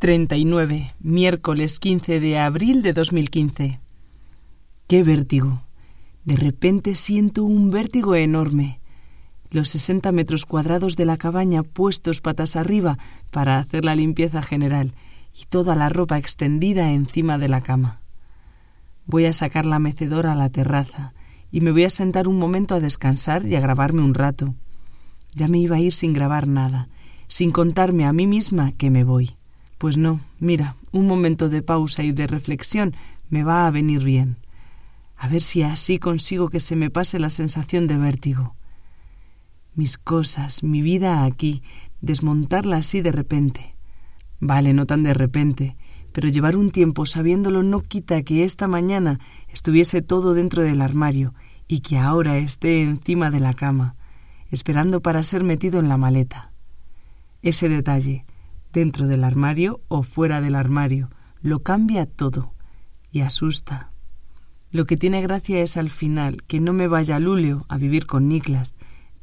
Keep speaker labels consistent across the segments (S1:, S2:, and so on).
S1: 39, miércoles 15 de abril de 2015. ¡Qué vértigo! De repente siento un vértigo enorme. Los 60 metros cuadrados de la cabaña puestos patas arriba para hacer la limpieza general y toda la ropa extendida encima de la cama. Voy a sacar la mecedora a la terraza y me voy a sentar un momento a descansar y a grabarme un rato. Ya me iba a ir sin grabar nada, sin contarme a mí misma que me voy. Pues no, mira, un momento de pausa y de reflexión me va a venir bien. A ver si así consigo que se me pase la sensación de vértigo. Mis cosas, mi vida aquí, desmontarla así de repente. Vale, no tan de repente, pero llevar un tiempo sabiéndolo no quita que esta mañana estuviese todo dentro del armario y que ahora esté encima de la cama, esperando para ser metido en la maleta. Ese detalle, dentro del armario o fuera del armario, lo cambia todo y asusta. Lo que tiene gracia es al final que no me vaya a Luleo a vivir con Niklas,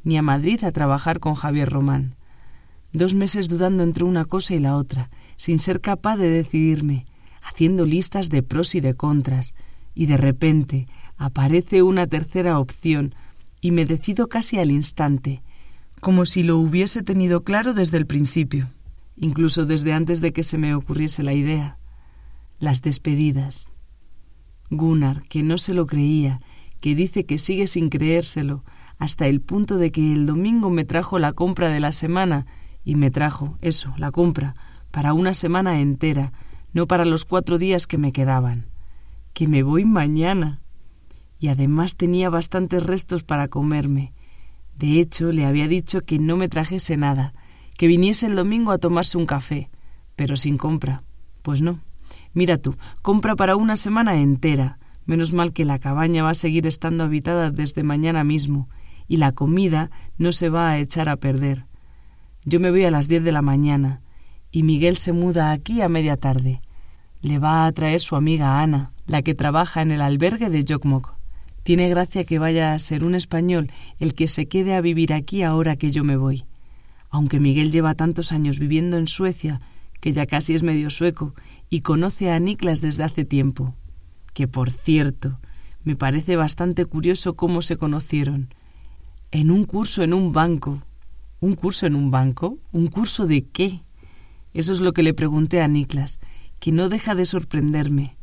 S1: ni a Madrid a trabajar con Javier Román. Dos meses dudando entre una cosa y la otra, sin ser capaz de decidirme, haciendo listas de pros y de contras, y de repente aparece una tercera opción y me decido casi al instante, como si lo hubiese tenido claro desde el principio incluso desde antes de que se me ocurriese la idea. Las despedidas. Gunnar, que no se lo creía, que dice que sigue sin creérselo, hasta el punto de que el domingo me trajo la compra de la semana, y me trajo, eso, la compra, para una semana entera, no para los cuatro días que me quedaban. Que me voy mañana. Y además tenía bastantes restos para comerme. De hecho, le había dicho que no me trajese nada, que viniese el domingo a tomarse un café, pero sin compra. Pues no. Mira tú, compra para una semana entera. Menos mal que la cabaña va a seguir estando habitada desde mañana mismo, y la comida no se va a echar a perder. Yo me voy a las diez de la mañana, y Miguel se muda aquí a media tarde. Le va a traer su amiga Ana, la que trabaja en el albergue de Jokmok. Tiene gracia que vaya a ser un español el que se quede a vivir aquí ahora que yo me voy aunque Miguel lleva tantos años viviendo en Suecia, que ya casi es medio sueco, y conoce a Niklas desde hace tiempo. Que, por cierto, me parece bastante curioso cómo se conocieron. En un curso en un banco. ¿Un curso en un banco? ¿Un curso de qué? Eso es lo que le pregunté a Niklas, que no deja de sorprenderme.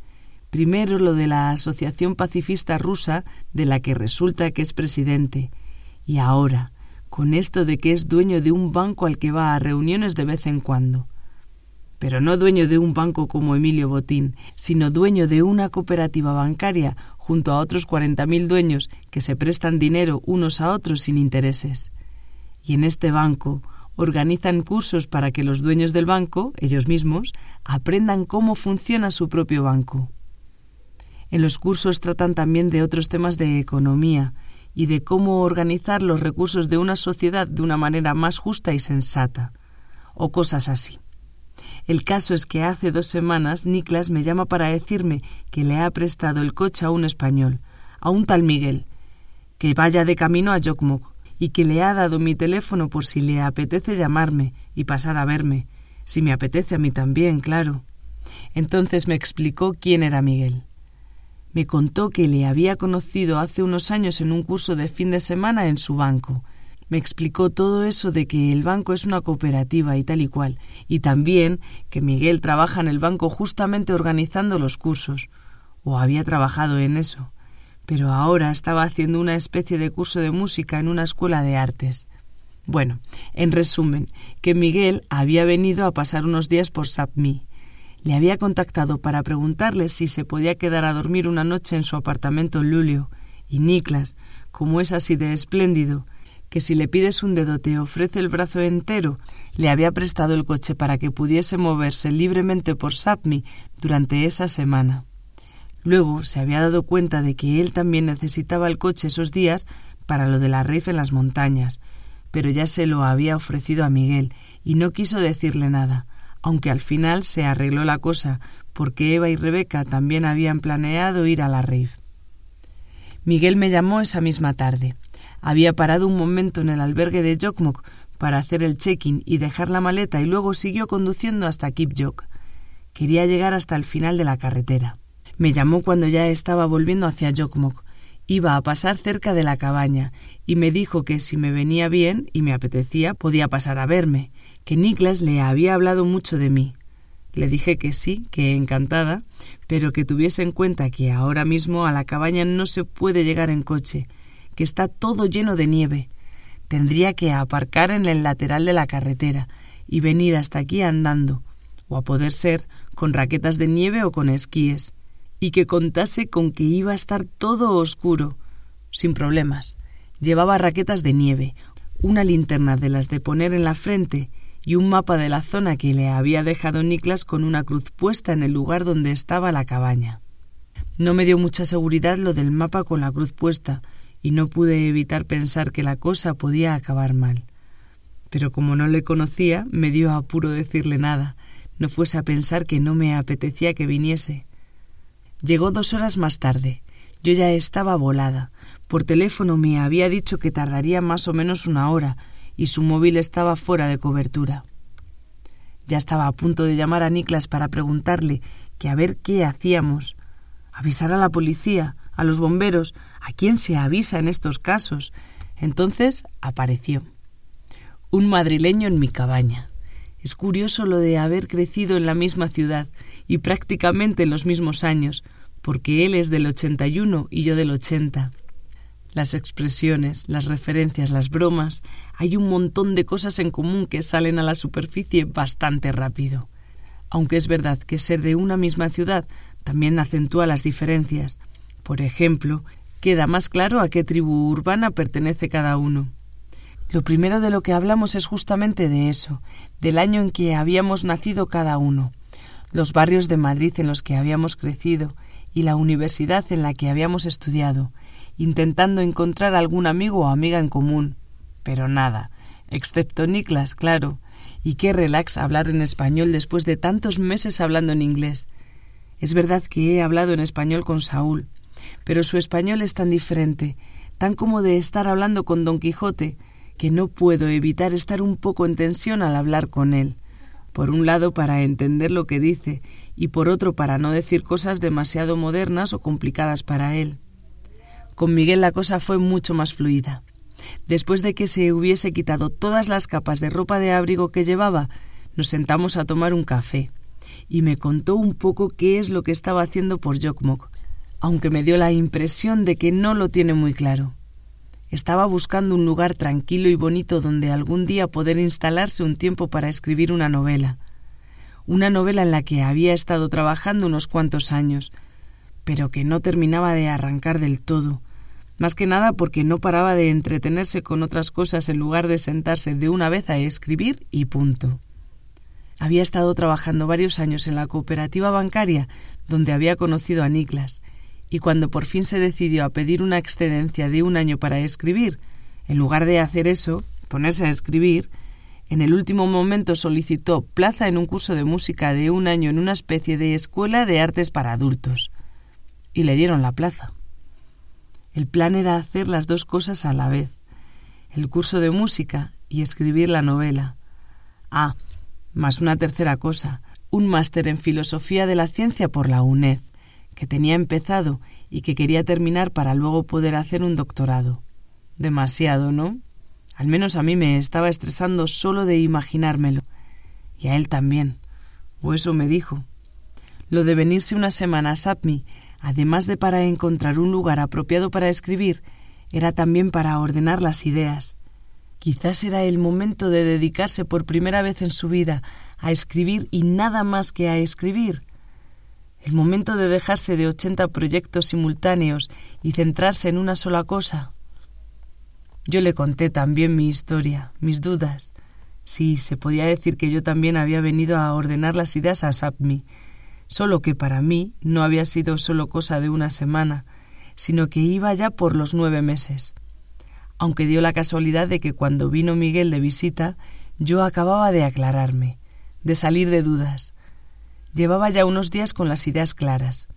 S1: Primero lo de la Asociación Pacifista Rusa, de la que resulta que es presidente. Y ahora, con esto de que es dueño de un banco al que va a reuniones de vez en cuando. Pero no dueño de un banco como Emilio Botín, sino dueño de una cooperativa bancaria junto a otros cuarenta mil dueños que se prestan dinero unos a otros sin intereses. Y en este banco organizan cursos para que los dueños del banco, ellos mismos, aprendan cómo funciona su propio banco. En los cursos tratan también de otros temas de economía, y de cómo organizar los recursos de una sociedad de una manera más justa y sensata, o cosas así. El caso es que hace dos semanas Niklas me llama para decirme que le ha prestado el coche a un español, a un tal Miguel, que vaya de camino a Jokmok, y que le ha dado mi teléfono por si le apetece llamarme y pasar a verme, si me apetece a mí también, claro. Entonces me explicó quién era Miguel. Me contó que le había conocido hace unos años en un curso de fin de semana en su banco. Me explicó todo eso de que el banco es una cooperativa y tal y cual, y también que Miguel trabaja en el banco justamente organizando los cursos, o había trabajado en eso, pero ahora estaba haciendo una especie de curso de música en una escuela de artes. Bueno, en resumen, que Miguel había venido a pasar unos días por Sapmi, le había contactado para preguntarle si se podía quedar a dormir una noche en su apartamento en Lulio, y Niklas, como es así de espléndido, que si le pides un dedo te ofrece el brazo entero, le había prestado el coche para que pudiese moverse libremente por Sapmi durante esa semana. Luego se había dado cuenta de que él también necesitaba el coche esos días para lo de la reif en las montañas, pero ya se lo había ofrecido a Miguel y no quiso decirle nada, aunque al final se arregló la cosa, porque Eva y Rebeca también habían planeado ir a la rave. Miguel me llamó esa misma tarde. Había parado un momento en el albergue de Jokmok para hacer el check-in y dejar la maleta y luego siguió conduciendo hasta Kipjok. quería llegar hasta el final de la carretera. Me llamó cuando ya estaba volviendo hacia Jokmok. Iba a pasar cerca de la cabaña y me dijo que si me venía bien y me apetecía podía pasar a verme, que Niklas le había hablado mucho de mí. Le dije que sí, que encantada, pero que tuviese en cuenta que ahora mismo a la cabaña no se puede llegar en coche, que está todo lleno de nieve. Tendría que aparcar en el lateral de la carretera y venir hasta aquí andando, o a poder ser con raquetas de nieve o con esquíes, y que contase con que iba a estar todo oscuro, sin problemas. Llevaba raquetas de nieve, una linterna de las de poner en la frente y un mapa de la zona que le había dejado Niklas con una cruz puesta en el lugar donde estaba la cabaña. No me dio mucha seguridad lo del mapa con la cruz puesta, y no pude evitar pensar que la cosa podía acabar mal. Pero como no le conocía, me dio apuro decirle nada, no fuese a pensar que no me apetecía que viniese. Llegó dos horas más tarde. Yo ya estaba volada. Por teléfono me había dicho que tardaría más o menos una hora, y su móvil estaba fuera de cobertura. Ya estaba a punto de llamar a Niklas para preguntarle que a ver qué hacíamos. Avisar a la policía, a los bomberos, a quién se avisa en estos casos. Entonces apareció. Un madrileño en mi cabaña. Es curioso lo de haber crecido en la misma ciudad y prácticamente en los mismos años, porque él es del 81 y yo del 80 las expresiones, las referencias, las bromas, hay un montón de cosas en común que salen a la superficie bastante rápido. Aunque es verdad que ser de una misma ciudad también acentúa las diferencias. Por ejemplo, queda más claro a qué tribu urbana pertenece cada uno. Lo primero de lo que hablamos es justamente de eso, del año en que habíamos nacido cada uno, los barrios de Madrid en los que habíamos crecido y la universidad en la que habíamos estudiado, intentando encontrar algún amigo o amiga en común. Pero nada, excepto Niklas, claro. Y qué relax hablar en español después de tantos meses hablando en inglés. Es verdad que he hablado en español con Saúl, pero su español es tan diferente, tan como de estar hablando con Don Quijote, que no puedo evitar estar un poco en tensión al hablar con él. Por un lado para entender lo que dice y por otro para no decir cosas demasiado modernas o complicadas para él. Con Miguel la cosa fue mucho más fluida. Después de que se hubiese quitado todas las capas de ropa de abrigo que llevaba, nos sentamos a tomar un café, y me contó un poco qué es lo que estaba haciendo por Jokmok, aunque me dio la impresión de que no lo tiene muy claro. Estaba buscando un lugar tranquilo y bonito donde algún día poder instalarse un tiempo para escribir una novela. Una novela en la que había estado trabajando unos cuantos años, pero que no terminaba de arrancar del todo, más que nada porque no paraba de entretenerse con otras cosas en lugar de sentarse de una vez a escribir y punto. Había estado trabajando varios años en la cooperativa bancaria donde había conocido a Niklas, y cuando por fin se decidió a pedir una excedencia de un año para escribir, en lugar de hacer eso, ponerse a escribir, en el último momento solicitó plaza en un curso de música de un año en una especie de escuela de artes para adultos. Y le dieron la plaza. El plan era hacer las dos cosas a la vez, el curso de música y escribir la novela. Ah, más una tercera cosa, un máster en filosofía de la ciencia por la UNED, que tenía empezado y que quería terminar para luego poder hacer un doctorado. Demasiado, ¿no? Al menos a mí me estaba estresando solo de imaginármelo. Y a él también. O eso me dijo. Lo de venirse una semana a Sapmi además de para encontrar un lugar apropiado para escribir, era también para ordenar las ideas. Quizás era el momento de dedicarse por primera vez en su vida a escribir y nada más que a escribir. El momento de dejarse de ochenta proyectos simultáneos y centrarse en una sola cosa. Yo le conté también mi historia, mis dudas. Sí, se podía decir que yo también había venido a ordenar las ideas a Sapmi, solo que para mí no había sido solo cosa de una semana, sino que iba ya por los nueve meses. Aunque dio la casualidad de que cuando vino Miguel de visita, yo acababa de aclararme, de salir de dudas. Llevaba ya unos días con las ideas claras.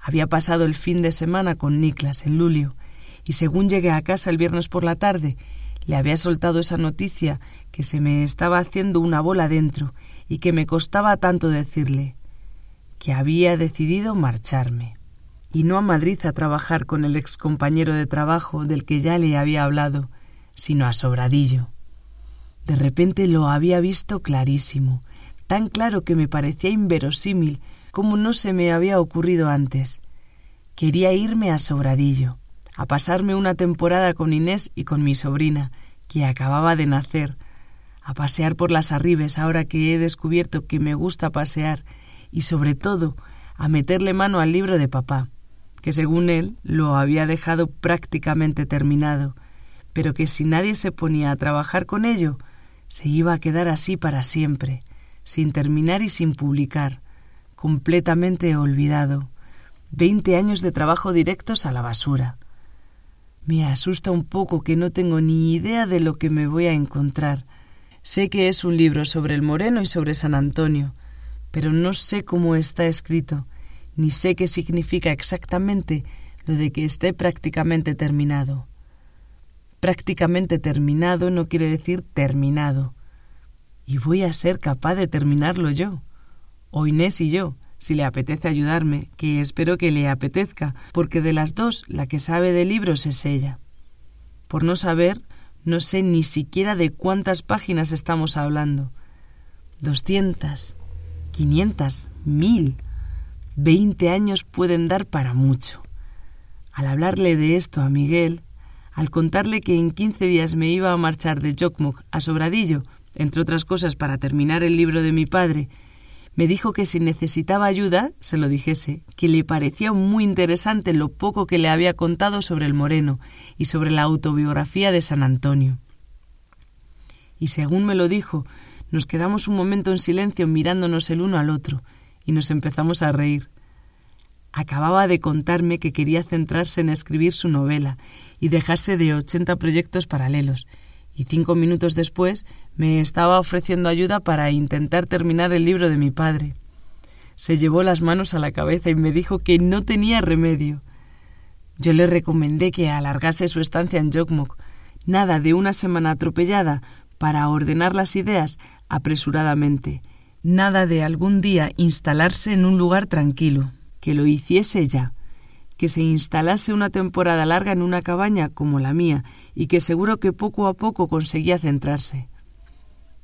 S1: Había pasado el fin de semana con Niklas en Lulio, y según llegué a casa el viernes por la tarde, le había soltado esa noticia que se me estaba haciendo una bola dentro y que me costaba tanto decirle. Que había decidido marcharme. Y no a Madrid a trabajar con el ex compañero de trabajo del que ya le había hablado, sino a Sobradillo. De repente lo había visto clarísimo, tan claro que me parecía inverosímil como no se me había ocurrido antes. Quería irme a Sobradillo, a pasarme una temporada con Inés y con mi sobrina, que acababa de nacer, a pasear por las arribes ahora que he descubierto que me gusta pasear, y sobre todo a meterle mano al libro de papá, que según él lo había dejado prácticamente terminado, pero que si nadie se ponía a trabajar con ello, se iba a quedar así para siempre, sin terminar y sin publicar, completamente olvidado. Veinte años de trabajo directos a la basura. Me asusta un poco que no tengo ni idea de lo que me voy a encontrar. Sé que es un libro sobre el Moreno y sobre San Antonio, pero no sé cómo está escrito, ni sé qué significa exactamente lo de que esté prácticamente terminado. Prácticamente terminado no quiere decir terminado. Y voy a ser capaz de terminarlo yo. O Inés y yo, si le apetece ayudarme, que espero que le apetezca, porque de las dos la que sabe de libros es ella. Por no saber, no sé ni siquiera de cuántas páginas estamos hablando. Doscientas, quinientas, mil. Veinte años pueden dar para mucho. Al hablarle de esto a Miguel, al contarle que en quince días me iba a marchar de Jokmok a Sobradillo, entre otras cosas para terminar el libro de mi padre, me dijo que si necesitaba ayuda, se lo dijese, que le parecía muy interesante lo poco que le había contado sobre el Moreno y sobre la autobiografía de San Antonio. Y según me lo dijo, nos quedamos un momento en silencio mirándonos el uno al otro, y nos empezamos a reír. Acababa de contarme que quería centrarse en escribir su novela y dejarse de ochenta proyectos paralelos, y cinco minutos después me estaba ofreciendo ayuda para intentar terminar el libro de mi padre. Se llevó las manos a la cabeza y me dijo que no tenía remedio. Yo le recomendé que alargase su estancia en Jokmok, nada de una semana atropellada para ordenar las ideas apresuradamente, nada de algún día instalarse en un lugar tranquilo que lo hiciese ya, que se instalase una temporada larga en una cabaña como la mía y que seguro que poco a poco conseguía centrarse.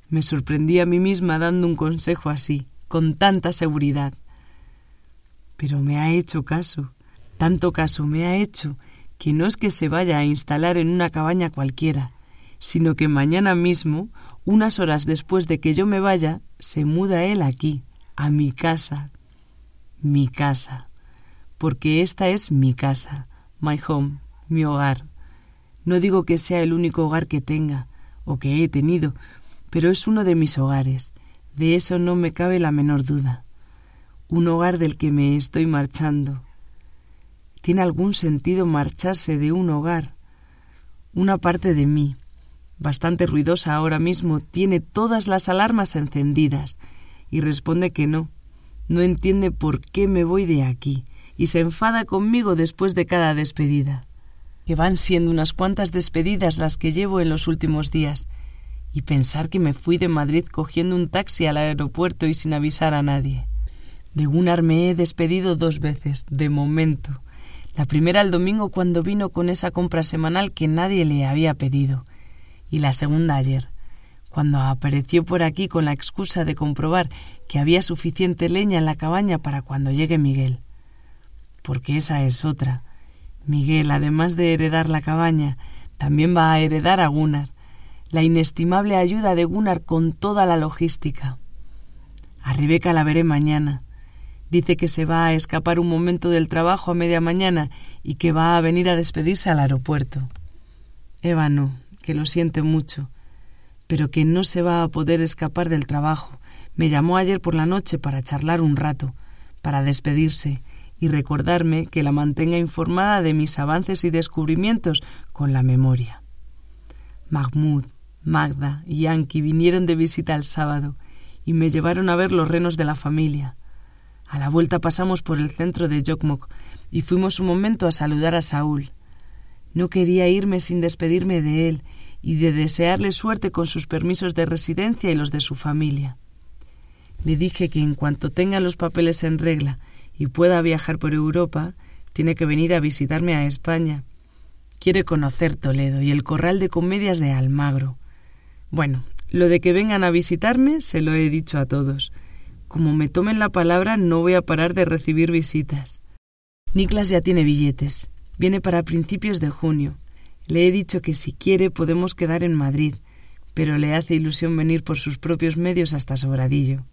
S1: Me sorprendí a mí misma dando un consejo así, con tanta seguridad. Pero me ha hecho caso, tanto caso me ha hecho, que no es que se vaya a instalar en una cabaña cualquiera, sino que mañana mismo, unas horas después de que yo me vaya, se muda él aquí, a mi casa, mi casa, porque esta es mi casa, my home, mi hogar. No digo que sea el único hogar que tenga o que he tenido, pero es uno de mis hogares, de eso no me cabe la menor duda. Un hogar del que me estoy marchando. ¿Tiene algún sentido marcharse de un hogar? Una parte de mí, bastante ruidosa ahora mismo, tiene todas las alarmas encendidas y responde que no, no entiende por qué me voy de aquí y se enfada conmigo después de cada despedida. Que van siendo unas cuantas despedidas las que llevo en los últimos días. Y pensar que me fui de Madrid cogiendo un taxi al aeropuerto y sin avisar a nadie. De Gunnar me he despedido dos veces, de momento. La primera el domingo cuando vino con esa compra semanal que nadie le había pedido. Y la segunda ayer cuando apareció por aquí con la excusa de comprobar que había suficiente leña en la cabaña para cuando llegue Miguel. Porque esa es otra. Miguel, además de heredar la cabaña, también va a heredar a Gunnar, la inestimable ayuda de Gunnar con toda la logística. A Rebeca la veré mañana. Dice que se va a escapar un momento del trabajo a media mañana y que va a venir a despedirse al aeropuerto. Eva no, que lo siente mucho pero que no se va a poder escapar del trabajo. Me llamó ayer por la noche para charlar un rato, para despedirse y recordarme que la mantenga informada de mis avances y descubrimientos con la memoria. Mahmoud, Magda y Yankee vinieron de visita el sábado y me llevaron a ver los renos de la familia. A la vuelta pasamos por el centro de Jokmok y fuimos un momento a saludar a Saúl. No quería irme sin despedirme de él y de desearle suerte con sus permisos de residencia y los de su familia. Le dije que en cuanto tenga los papeles en regla y pueda viajar por Europa, tiene que venir a visitarme a España. Quiere conocer Toledo y el corral de comedias de Almagro. Bueno, lo de que vengan a visitarme se lo he dicho a todos. Como me tomen la palabra no voy a parar de recibir visitas. Niklas ya tiene billetes. Viene para principios de junio. Le he dicho que si quiere podemos quedar en Madrid, pero le hace ilusión venir por sus propios medios hasta Sobradillo.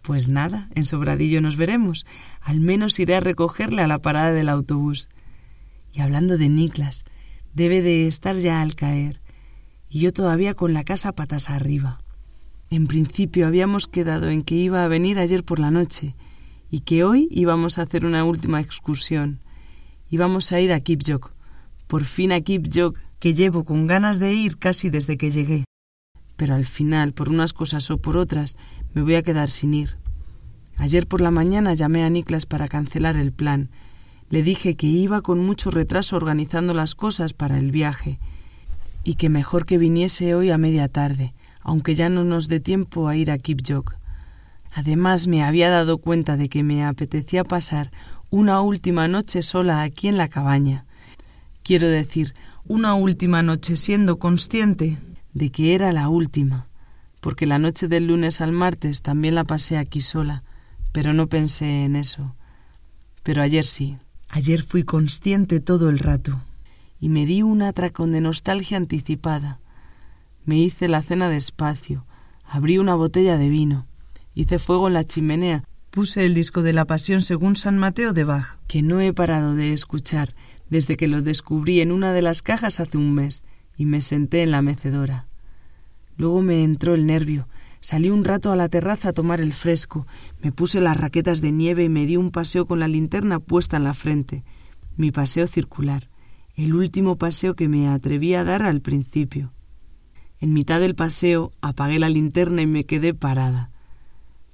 S1: Pues nada, en Sobradillo nos veremos. Al menos iré a recogerle a la parada del autobús. Y hablando de Niklas, debe de estar ya al caer, y yo todavía con la casa patas arriba. En principio habíamos quedado en que iba a venir ayer por la noche, y que hoy íbamos a hacer una última excursión. Íbamos a ir a Kipjok, por fin a Kipjok, que llevo con ganas de ir casi desde que llegué pero al final, por unas cosas o por otras, me voy a quedar sin ir. Ayer por la mañana llamé a Niklas para cancelar el plan. Le dije que iba con mucho retraso organizando las cosas para el viaje y que mejor que viniese hoy a media tarde, aunque ya no nos dé tiempo a ir a Kipjok. Además me había dado cuenta de que me apetecía pasar una última noche sola aquí en la cabaña. Quiero decir, una última noche siendo consciente de que era la última, porque la noche del lunes al martes también la pasé aquí sola, pero no pensé en eso. Pero ayer sí, ayer fui consciente todo el rato, y me di un atracón de nostalgia anticipada. Me hice la cena despacio, abrí una botella de vino, hice fuego en la chimenea, puse el disco de la Pasión según San Mateo de Bach, que no he parado de escuchar desde que lo descubrí en una de las cajas hace un mes, y me senté en la mecedora. Luego me entró el nervio. Salí un rato a la terraza a tomar el fresco, me puse las raquetas de nieve y me di un paseo con la linterna puesta en la frente. Mi paseo circular, el último paseo que me atreví a dar al principio. En mitad del paseo apagué la linterna y me quedé parada.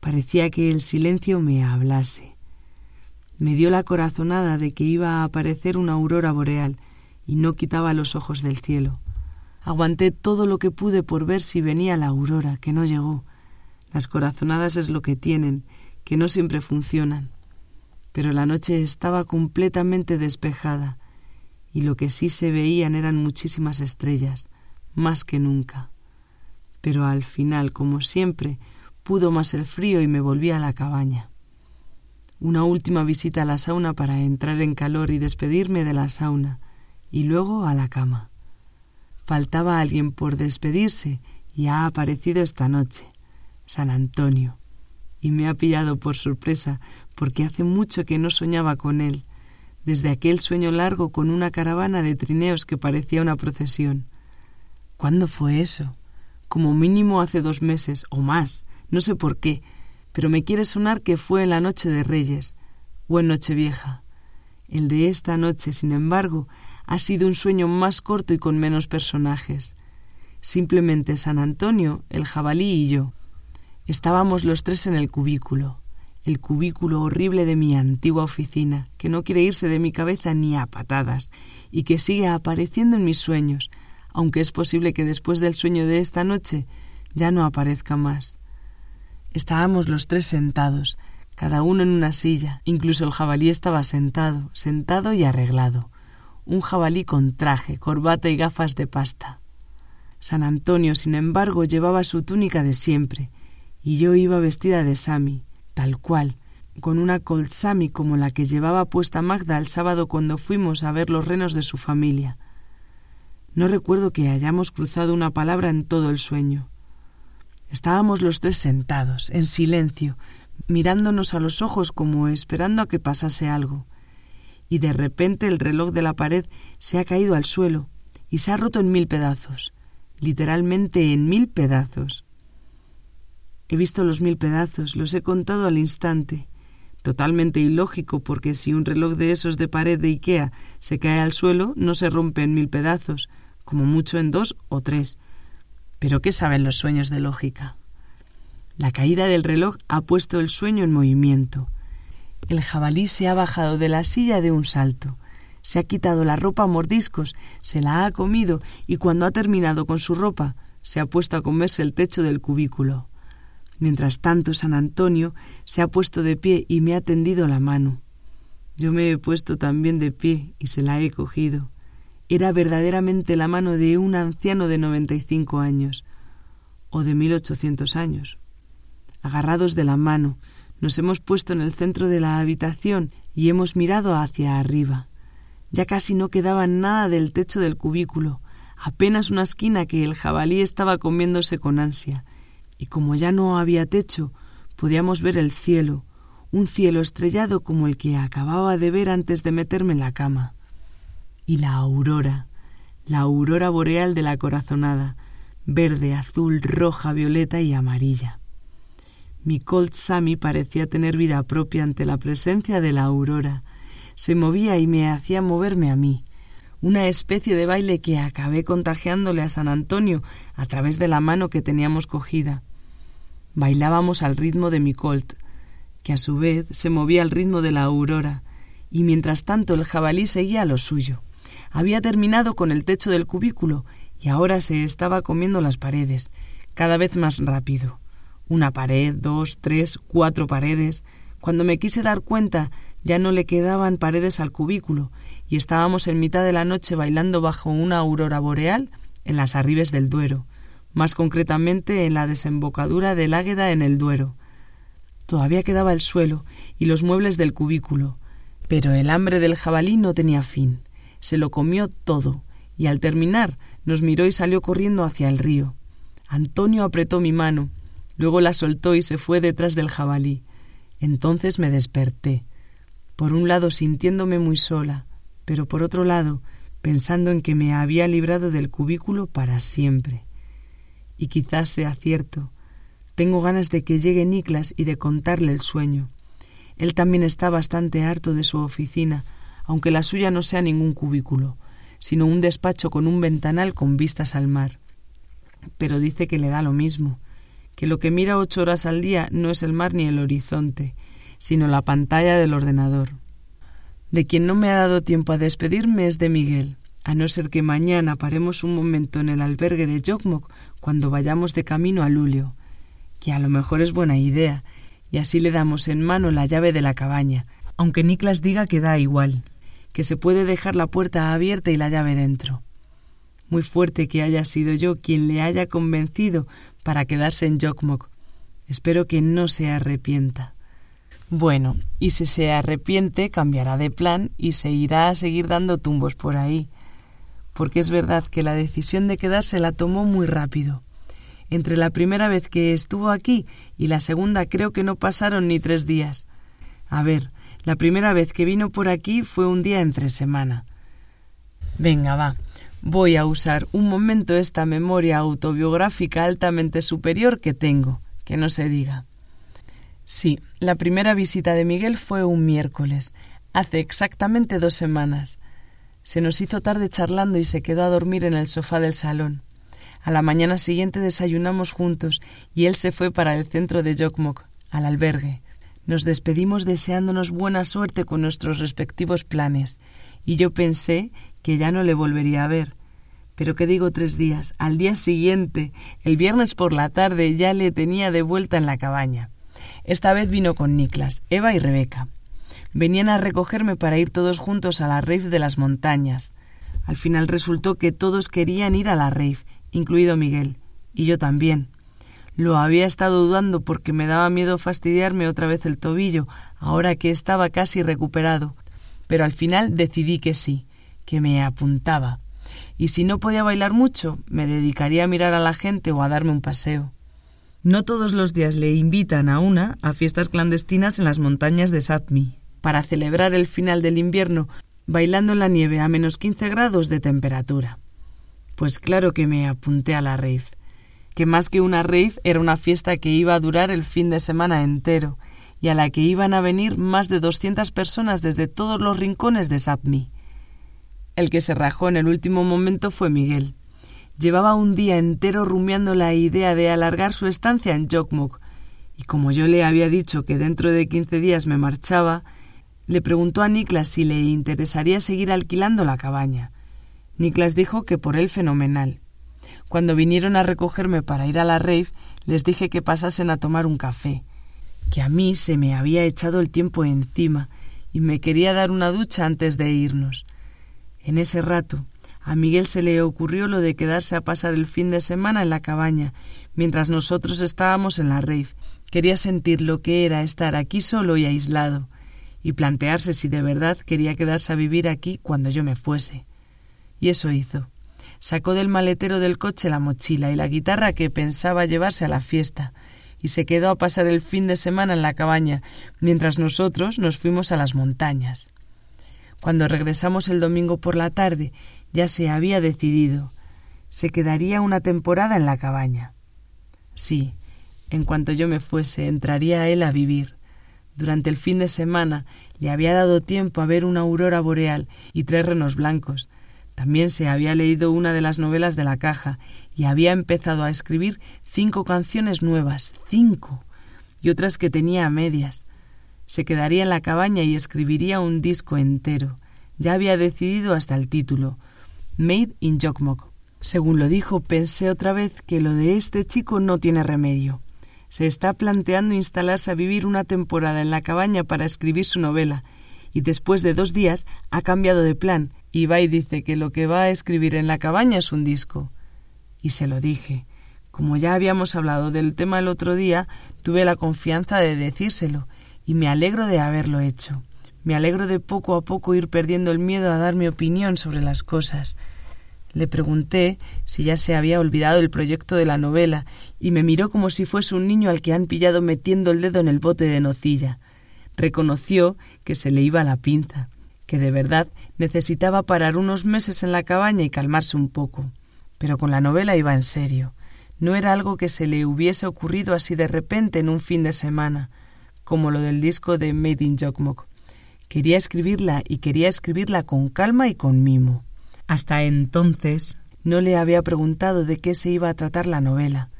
S1: Parecía que el silencio me hablase. Me dio la corazonada de que iba a aparecer una aurora boreal y no quitaba los ojos del cielo. Aguanté todo lo que pude por ver si venía la aurora, que no llegó. Las corazonadas es lo que tienen, que no siempre funcionan. Pero la noche estaba completamente despejada, y lo que sí se veían eran muchísimas estrellas, más que nunca. Pero al final, como siempre, pudo más el frío y me volví a la cabaña. Una última visita a la sauna para entrar en calor y despedirme de la sauna, y luego a la cama. Faltaba alguien por despedirse y ha aparecido esta noche, San Antonio, y me ha pillado por sorpresa porque hace mucho que no soñaba con él, desde aquel sueño largo con una caravana de trineos que parecía una procesión. ¿Cuándo fue eso? Como mínimo hace dos meses o más, no sé por qué, pero me quiere sonar que fue en la noche de Reyes o en Nochevieja. El de esta noche, sin embargo, ha sido un sueño más corto y con menos personajes. Simplemente San Antonio, el jabalí y yo. Estábamos los tres en el cubículo, el cubículo horrible de mi antigua oficina, que no quiere irse de mi cabeza ni a patadas, y que sigue apareciendo en mis sueños, aunque es posible que después del sueño de esta noche ya no aparezca más. Estábamos los tres sentados, cada uno en una silla, incluso el jabalí estaba sentado, sentado y arreglado un jabalí con traje, corbata y gafas de pasta. San Antonio, sin embargo, llevaba su túnica de siempre, y yo iba vestida de sami, tal cual, con una colsami como la que llevaba puesta Magda el sábado cuando fuimos a ver los renos de su familia. No recuerdo que hayamos cruzado una palabra en todo el sueño. Estábamos los tres sentados, en silencio, mirándonos a los ojos como esperando a que pasase algo y de repente el reloj de la pared se ha caído al suelo y se ha roto en mil pedazos, literalmente en mil pedazos. He visto los mil pedazos, los he contado al instante. Totalmente ilógico, porque si un reloj de esos de pared de Ikea se cae al suelo, no se rompe en mil pedazos, como mucho en dos o tres. Pero ¿qué saben los sueños de lógica? La caída del reloj ha puesto el sueño en movimiento. El jabalí se ha bajado de la silla de un salto, se ha quitado la ropa a mordiscos, se la ha comido y cuando ha terminado con su ropa se ha puesto a comerse el techo del cubículo. Mientras tanto, San Antonio se ha puesto de pie y me ha tendido la mano. Yo me he puesto también de pie y se la he cogido. Era verdaderamente la mano de un anciano de noventa y cinco años, o de mil ochocientos años. Agarrados de la mano, nos hemos puesto en el centro de la habitación y hemos mirado hacia arriba. Ya casi no quedaba nada del techo del cubículo, apenas una esquina que el jabalí estaba comiéndose con ansia. Y como ya no había techo, podíamos ver el cielo, un cielo estrellado como el que acababa de ver antes de meterme en la cama. Y la aurora, la aurora boreal de la corazonada, verde, azul, roja, violeta y amarilla. Mi Colt Sammy parecía tener vida propia ante la presencia de la aurora. Se movía y me hacía moverme a mí. Una especie de baile que acabé contagiándole a San Antonio a través de la mano que teníamos cogida. Bailábamos al ritmo de mi Colt, que a su vez se movía al ritmo de la aurora, y mientras tanto el jabalí seguía lo suyo. Había terminado con el techo del cubículo y ahora se estaba comiendo las paredes, cada vez más rápido una pared, dos, tres, cuatro paredes. Cuando me quise dar cuenta ya no le quedaban paredes al cubículo y estábamos en mitad de la noche bailando bajo una aurora boreal en las arribes del Duero, más concretamente en la desembocadura del Águeda en el Duero. Todavía quedaba el suelo y los muebles del cubículo, pero el hambre del jabalí no tenía fin. Se lo comió todo y al terminar nos miró y salió corriendo hacia el río. Antonio apretó mi mano Luego la soltó y se fue detrás del jabalí. Entonces me desperté, por un lado sintiéndome muy sola, pero por otro lado pensando en que me había librado del cubículo para siempre. Y quizás sea cierto. Tengo ganas de que llegue Niklas y de contarle el sueño. Él también está bastante harto de su oficina, aunque la suya no sea ningún cubículo, sino un despacho con un ventanal con vistas al mar. Pero dice que le da lo mismo, que lo que mira ocho horas al día no es el mar ni el horizonte, sino la pantalla del ordenador. De quien no me ha dado tiempo a despedirme es de Miguel, a no ser que mañana paremos un momento en el albergue de Jokmok cuando vayamos de camino a Lulio, que a lo mejor es buena idea, y así le damos en mano la llave de la cabaña, aunque Niklas diga que da igual, que se puede dejar la puerta abierta y la llave dentro. Muy fuerte que haya sido yo quien le haya convencido para quedarse en Jokmok. Espero que no se arrepienta. Bueno, y si se arrepiente, cambiará de plan y se irá a seguir dando tumbos por ahí. Porque es verdad que la decisión de quedarse la tomó muy rápido. Entre la primera vez que estuvo aquí y la segunda creo que no pasaron ni tres días. A ver, la primera vez que vino por aquí fue un día entre semana. Venga, va. Voy a usar un momento esta memoria autobiográfica altamente superior que tengo, que no se diga. Sí, la primera visita de Miguel fue un miércoles, hace exactamente dos semanas. Se nos hizo tarde charlando y se quedó a dormir en el sofá del salón. A la mañana siguiente desayunamos juntos y él se fue para el centro de Jokmok, al albergue. Nos despedimos deseándonos buena suerte con nuestros respectivos planes, y yo pensé que ya no le volvería a ver. Pero qué digo tres días, al día siguiente, el viernes por la tarde, ya le tenía de vuelta en la cabaña. Esta vez vino con Niklas, Eva y Rebeca. Venían a recogerme para ir todos juntos a la rave de las montañas. Al final resultó que todos querían ir a la rave, incluido Miguel, y yo también. Lo había estado dudando porque me daba miedo fastidiarme otra vez el tobillo, ahora que estaba casi recuperado, pero al final decidí que sí, que me apuntaba. Y si no podía bailar mucho, me dedicaría a mirar a la gente o a darme un paseo. No todos los días le invitan a una a fiestas clandestinas en las montañas de Sapmi, para celebrar el final del invierno bailando en la nieve a menos quince grados de temperatura. Pues claro que me apunté a la rave, que más que una rave era una fiesta que iba a durar el fin de semana entero y a la que iban a venir más de doscientas personas desde todos los rincones de Sapmi. El que se rajó en el último momento fue Miguel. Llevaba un día entero rumiando la idea de alargar su estancia en Jokmok, y como yo le había dicho que dentro de quince días me marchaba, le preguntó a Niklas si le interesaría seguir alquilando la cabaña. Niklas dijo que por él fenomenal. Cuando vinieron a recogerme para ir a la rave, Les dije que pasasen a tomar un café, que a mí se me había echado el tiempo encima y me quería dar una ducha antes de irnos. En ese rato a Miguel se le ocurrió lo de quedarse a pasar el fin de semana en la cabaña, mientras nosotros estábamos en la rave. Quería sentir lo que era estar aquí solo y aislado, y plantearse si de verdad quería quedarse a vivir aquí cuando yo me fuese. Y eso hizo. Sacó del maletero del coche la mochila y la guitarra que pensaba llevarse a la fiesta, y se quedó a pasar el fin de semana en la cabaña, mientras nosotros nos fuimos a las montañas. Cuando regresamos el domingo por la tarde ya se había decidido. Se quedaría una temporada en la cabaña. Sí, en cuanto yo me fuese, entraría él a vivir. Durante el fin de semana le había dado tiempo a ver una aurora boreal y tres renos blancos. También se había leído una de las novelas de la caja y había empezado a escribir cinco canciones nuevas, cinco, y otras que tenía a medias. Se quedaría en la cabaña y escribiría un disco entero. Ya había decidido hasta el título, Made in Jokmok. Según lo dijo, pensé otra vez que lo de este chico no tiene remedio. Se está planteando instalarse a vivir una temporada en la cabaña para escribir su novela, y después de dos días ha cambiado de plan y dice que lo que va a escribir en la cabaña es un disco. Y se lo dije. Como ya habíamos hablado del tema el otro día, tuve la confianza de decírselo, y me alegro de haberlo hecho. Me alegro de poco a poco ir perdiendo el miedo a dar mi opinión sobre las cosas. Le pregunté si ya se había olvidado el proyecto de la novela, y me miró como si fuese un niño al que han pillado metiendo el dedo en el bote de nocilla. Reconoció que se le iba la pinza, que de verdad necesitaba parar unos meses en la cabaña y calmarse un poco. Pero con la novela iba en serio. No era algo que se le hubiese ocurrido así de repente en un fin de semana, como lo del disco de Made in Jokmok. Quería escribirla y quería escribirla con calma y con mimo. Hasta entonces no le había preguntado de qué se iba a tratar la novela.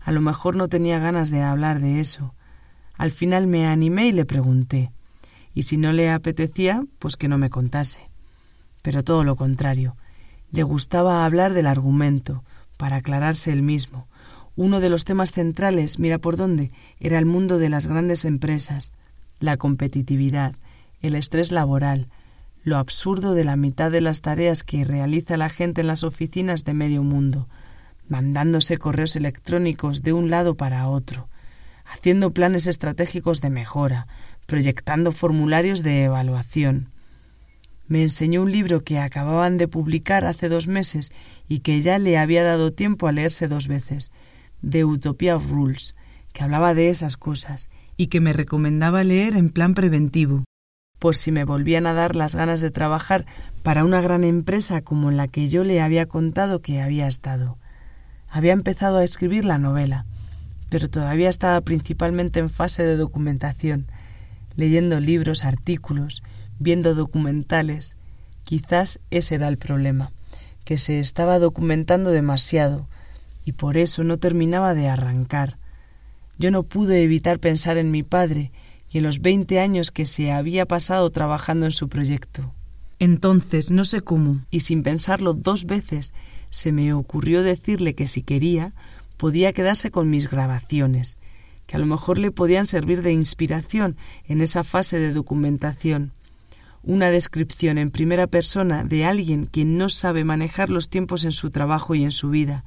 S1: A lo mejor no tenía ganas de hablar de eso. Al final me animé y le pregunté. Y si no le apetecía, pues que no me contase. Pero todo lo contrario. Le gustaba hablar del argumento, para aclararse el mismo. Uno de los temas centrales, mira por dónde, era el mundo de las grandes empresas, la competitividad, el estrés laboral, lo absurdo de la mitad de las tareas que realiza la gente en las oficinas de medio mundo, mandándose correos electrónicos de un lado para otro, haciendo planes estratégicos de mejora, proyectando formularios de evaluación. Me enseñó un libro que acababan de publicar hace dos meses y que ya le había dado tiempo a leerse dos veces, de Utopia of Rules, que hablaba de esas cosas y que me recomendaba leer en plan preventivo, por si me volvían a dar las ganas de trabajar para una gran empresa como la que yo le había contado que había estado. Había empezado a escribir la novela, pero todavía estaba principalmente en fase de documentación, leyendo libros, artículos, viendo documentales. Quizás ese era el problema, que se estaba documentando demasiado, y por eso no terminaba de arrancar. Yo no pude evitar pensar en mi padre y en los veinte años que se había pasado trabajando en su proyecto. Entonces, no sé cómo, y sin pensarlo dos veces, se me ocurrió decirle que si quería, podía quedarse con mis grabaciones, que a lo mejor le podían servir de inspiración en esa fase de documentación. Una descripción en primera persona de alguien que no sabe manejar los tiempos en su trabajo y en su vida,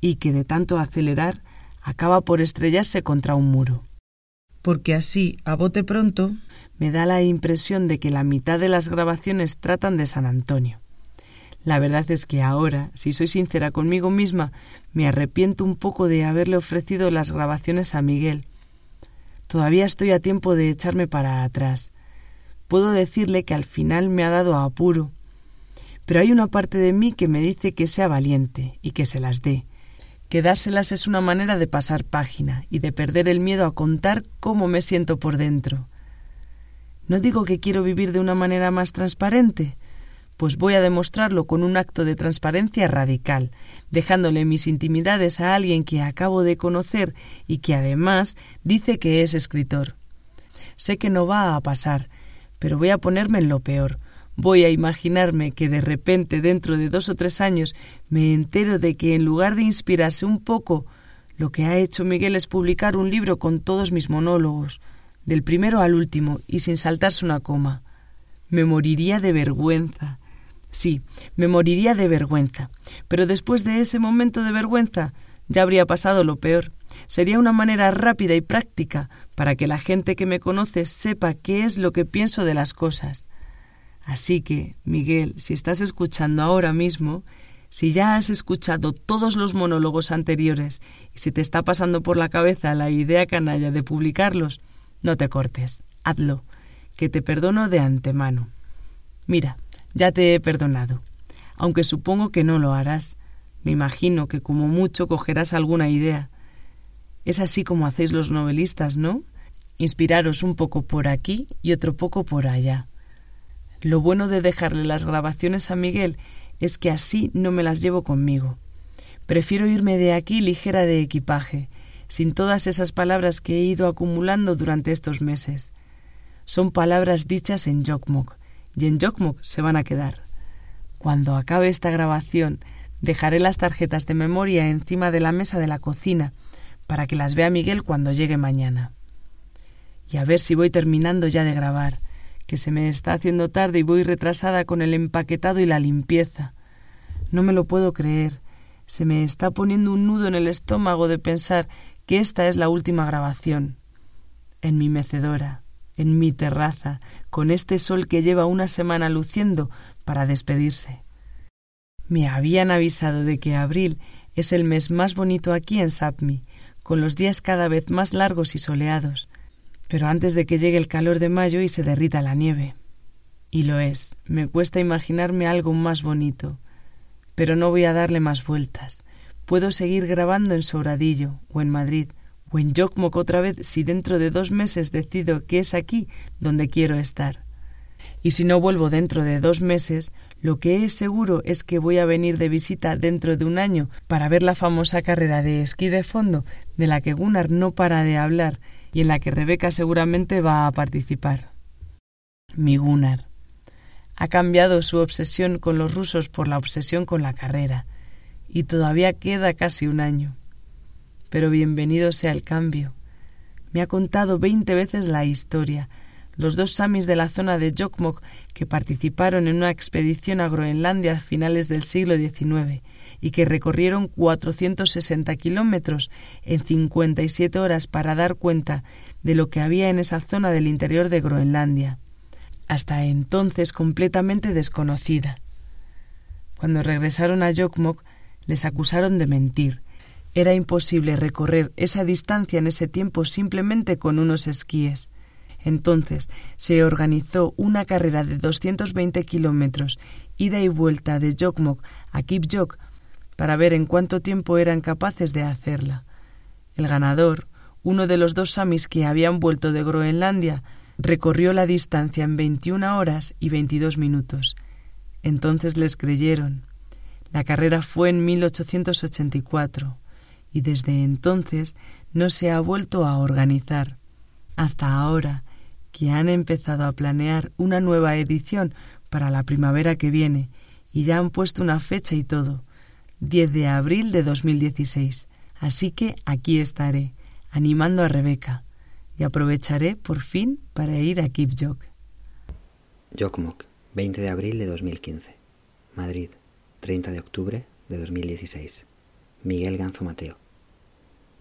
S1: y que de tanto acelerar acaba por estrellarse contra un muro porque así, a bote pronto, me da la impresión de que la mitad de las grabaciones tratan de San Antonio. La verdad es que ahora, si soy sincera conmigo misma, me arrepiento un poco de haberle ofrecido las grabaciones a Miguel. Todavía estoy a tiempo de echarme para atrás. Puedo decirle que al final me ha dado a apuro. Pero hay una parte de mí que me dice que sea valiente y que se las dé, que dárselas es una manera de pasar página y de perder el miedo a contar cómo me siento por dentro. No digo que quiero vivir de una manera más transparente, pues voy a demostrarlo con un acto de transparencia radical, dejándole mis intimidades a alguien que acabo de conocer y que además dice que es escritor. Sé que no va a pasar, pero voy a ponerme en lo peor, Voy a imaginarme que de repente dentro de dos o tres años me entero de que en lugar de inspirarse un poco, Lo que ha hecho Miguel es publicar un libro con todos mis monólogos, del primero al último, y sin saltarse una coma. Me moriría de vergüenza. Sí, me moriría de vergüenza. Pero después de ese momento de vergüenza ya habría pasado lo peor. Sería una manera rápida y práctica para que la gente que me conoce sepa qué es lo que pienso de las cosas. Así que, Miguel, si estás escuchando ahora mismo, si ya has escuchado todos los monólogos anteriores y si te está pasando por la cabeza la idea canalla de publicarlos, no te cortes, hazlo, que te perdono de antemano. Mira, ya te he perdonado, aunque supongo que no lo harás. Me imagino que como mucho cogerás alguna idea. Es así como hacéis los novelistas, ¿no? Inspiraros un poco por aquí y otro poco por allá. Lo bueno de dejarle las grabaciones a Miguel es que así no me las llevo conmigo. Prefiero irme de aquí ligera de equipaje, sin todas esas palabras que he ido acumulando durante estos meses. Son palabras dichas en Jokmok, y en Jokmok se van a quedar. Cuando acabe esta grabación, dejaré las tarjetas de memoria encima de la mesa de la cocina para que las vea Miguel cuando llegue mañana. Y a ver si voy terminando ya de grabar, que se me está haciendo tarde y voy retrasada con el empaquetado y la limpieza. No me lo puedo creer. Se me está poniendo un nudo en el estómago de pensar que esta es la última grabación. En mi mecedora, en mi terraza, con este sol que lleva una semana luciendo para despedirse. Me habían avisado de que abril es el mes más bonito aquí en Sapmi, con los días cada vez más largos y soleados, pero antes de que llegue el calor de mayo y se derrita la nieve. Y lo es, me cuesta imaginarme algo más bonito, pero no voy a darle más vueltas. Puedo seguir grabando en Sobradillo o en Madrid o en Yokmok otra vez si dentro de dos meses decido que es aquí donde quiero estar. Y si no vuelvo dentro de dos meses, lo que es seguro es que voy a venir de visita dentro de un año para ver la famosa carrera de esquí de fondo de la que Gunnar no para de hablar y en la que Rebeca seguramente va a participar. Mi Gunnar. Ha cambiado su obsesión con los rusos por la obsesión con la carrera, y todavía queda casi un año. Pero bienvenido sea el cambio. Me ha contado veinte veces la historia, los dos samis de la zona de Jokmok que participaron en una expedición a Groenlandia a finales del siglo XIX y que recorrieron 460 kilómetros en 57 horas para dar cuenta de lo que había en esa zona del interior de Groenlandia, hasta entonces completamente desconocida. Cuando regresaron a Jokmok, les acusaron de mentir. Era imposible recorrer esa distancia en ese tiempo simplemente con unos esquíes. Entonces se organizó una carrera de 220 kilómetros, ida y vuelta de Jokmok a Kipjok para ver en cuánto tiempo eran capaces de hacerla. El ganador, uno de los dos samis que habían vuelto de Groenlandia, recorrió la distancia en 21 horas y 22 minutos. Entonces les creyeron. La carrera fue en 1884 y desde entonces no se ha vuelto a organizar. Hasta ahora, que han empezado a planear una nueva edición para la primavera que viene y ya han puesto una fecha y todo, 10 de abril de 2016. Así que aquí estaré, animando a Rebeca, y aprovecharé por fin para ir a Kipjok.
S2: Jokmok, 20 de abril de 2015. Madrid, 30 de octubre de 2016. Miguel Ganzo Mateo.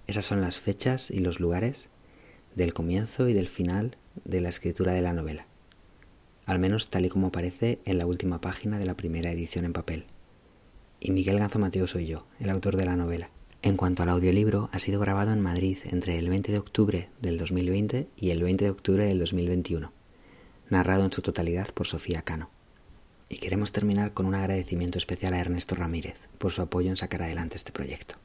S2: Esas son las fechas y los lugares del comienzo y del final de la escritura de la novela, al menos tal y como aparece en la última página de la primera edición en papel y Miguel Ganzo Mateo soy yo, el autor de la novela. En cuanto al audiolibro, ha sido grabado en Madrid entre el 20 de octubre del 2020 y el 20 de octubre del 2021, narrado en su totalidad por Sofía Cano. Y queremos terminar con un agradecimiento especial a Ernesto Ramírez por su apoyo en sacar adelante este proyecto.